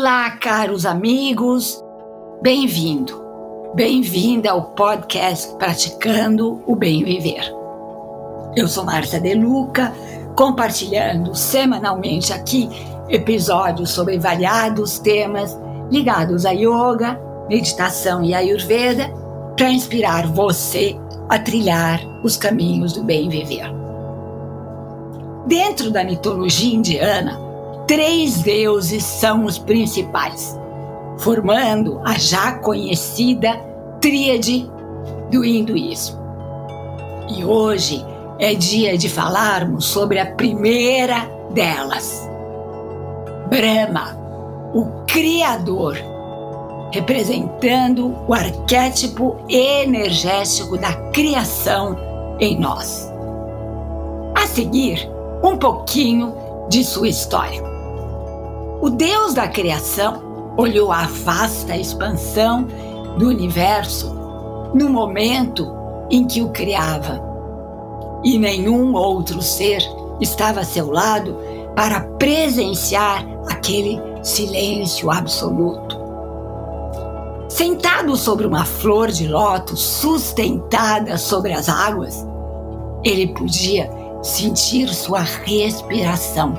Olá, caros amigos, bem-vindo, bem-vinda ao podcast Praticando o Bem Viver. Eu sou Marta De Luca, compartilhando semanalmente aqui episódios sobre variados temas ligados a yoga, meditação e ayurveda para inspirar você a trilhar os caminhos do bem viver. Dentro da mitologia indiana, três deuses são os principais, formando a já conhecida tríade do hinduísmo. E hoje é dia de falarmos sobre a primeira delas, Brahma, o Criador, representando o arquétipo energético da criação em nós. A seguir, um pouquinho de sua história. O Deus da criação olhou a vasta expansão do universo no momento em que o criava. E nenhum outro ser estava a seu lado para presenciar aquele silêncio absoluto. Sentado sobre uma flor de lótus sustentada sobre as águas, ele podia sentir sua respiração,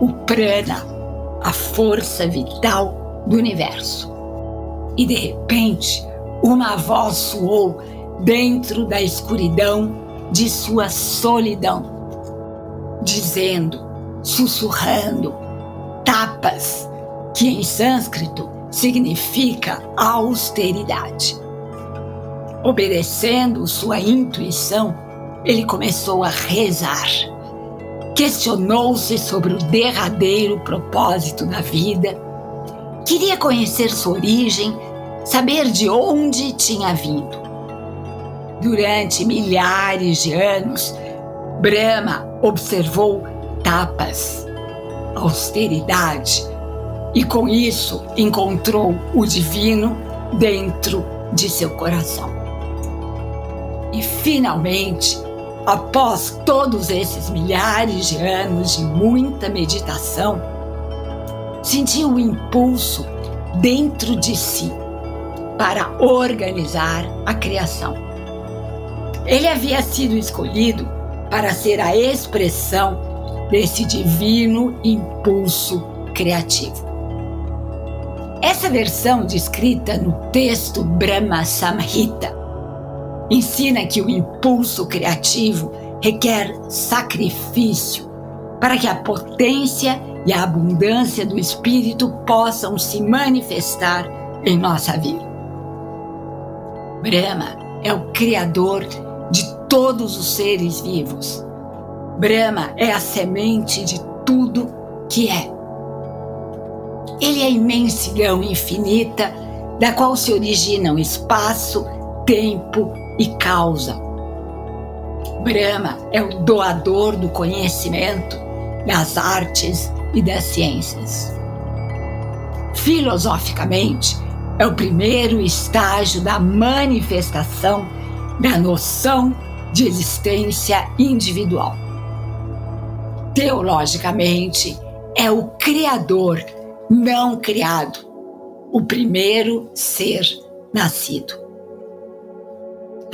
o prana a força vital do universo. E de repente, uma voz soou dentro da escuridão de sua solidão, dizendo, sussurrando, tapas, que em sânscrito significa austeridade. Obedecendo sua intuição, ele começou a rezar questionou-se sobre o derradeiro propósito da vida, queria conhecer sua origem, saber de onde tinha vindo. Durante milhares de anos, Brahma observou tapas, austeridade, e com isso encontrou o divino dentro de seu coração. E finalmente, após todos esses milhares de anos de muita meditação, sentiu o impulso dentro de si para organizar a criação. Ele havia sido escolhido para ser a expressão desse divino impulso criativo. Essa versão descrita no texto Brahma Samhita ensina que o impulso criativo requer sacrifício para que a potência e a abundância do espírito possam se manifestar em nossa vida. Brahma é o criador de todos os seres vivos. Brahma é a semente de tudo que é. Ele é a imensidão infinita da qual se originam espaço, tempo e causa. Brahma é o doador do conhecimento, das artes e das ciências. Filosoficamente, é o primeiro estágio da manifestação da noção de existência individual. Teologicamente, é o Criador não criado, o primeiro ser nascido.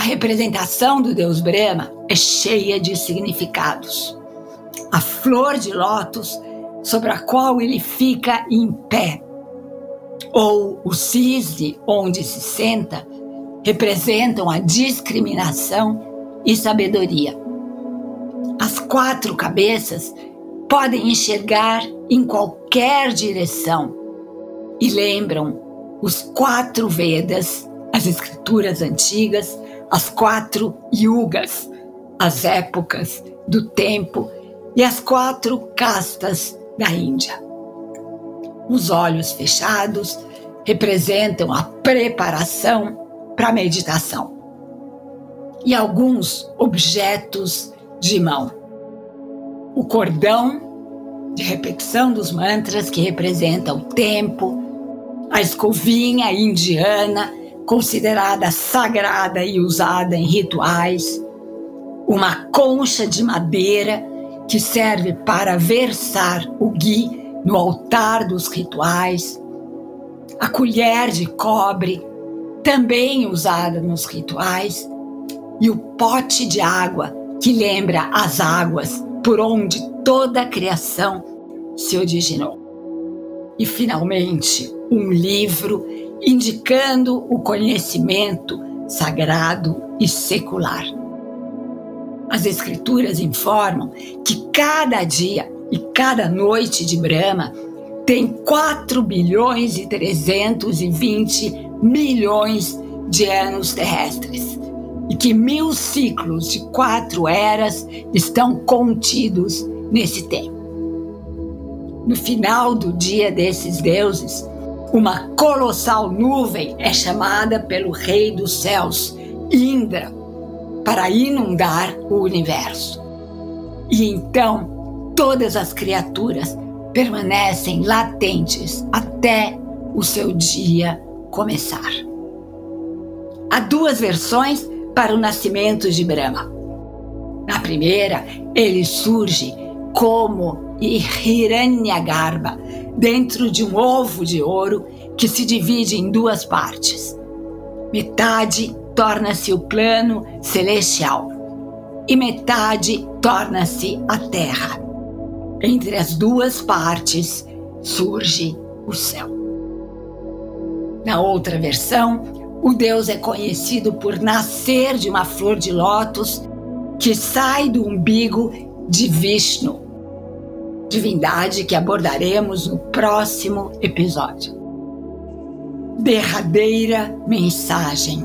A representação do deus Brahma é cheia de significados. A flor de lótus sobre a qual ele fica em pé, ou o cisne onde se senta, representam a discriminação e sabedoria. As quatro cabeças podem enxergar em qualquer direção e lembram os quatro Vedas, as escrituras antigas, as quatro yugas, as épocas do tempo e as quatro castas da Índia. Os olhos fechados representam a preparação para a meditação. E alguns objetos de mão. O cordão de repetição dos mantras que representa o tempo, a escovinha indiana considerada sagrada e usada em rituais, uma concha de madeira que serve para versar o ghee no altar dos rituais, a colher de cobre, também usada nos rituais, e o pote de água, que lembra as águas por onde toda a criação se originou. E, finalmente, um livro indicando o conhecimento sagrado e secular. As Escrituras informam que cada dia e cada noite de Brahma tem 4 bilhões e 320 milhões de anos terrestres e que mil ciclos de quatro eras estão contidos nesse tempo. No final do dia desses deuses, uma colossal nuvem é chamada pelo Rei dos Céus, Indra, para inundar o universo. E então todas as criaturas permanecem latentes até o seu dia começar. Há duas versões para o nascimento de Brahma. Na primeira, ele surge como Hiranyagarbha, dentro de um ovo de ouro que se divide em duas partes. Metade torna-se o plano celestial e metade torna-se a terra. Entre as duas partes surge o céu. Na outra versão, o Deus é conhecido por nascer de uma flor de lótus que sai do umbigo de Vishnu, divindade que abordaremos no próximo episódio. Derradeira mensagem.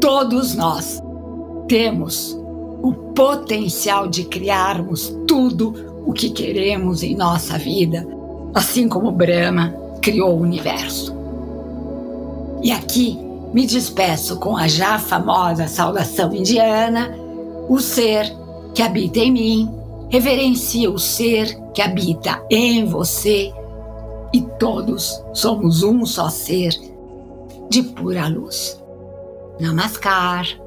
Todos nós temos o potencial de criarmos tudo o que queremos em nossa vida, assim como Brahma criou o universo. E aqui me despeço com a já famosa saudação indiana: o ser que habita em mim reverencia o ser que habita em você e todos somos um só ser de pura luz. Namaskar.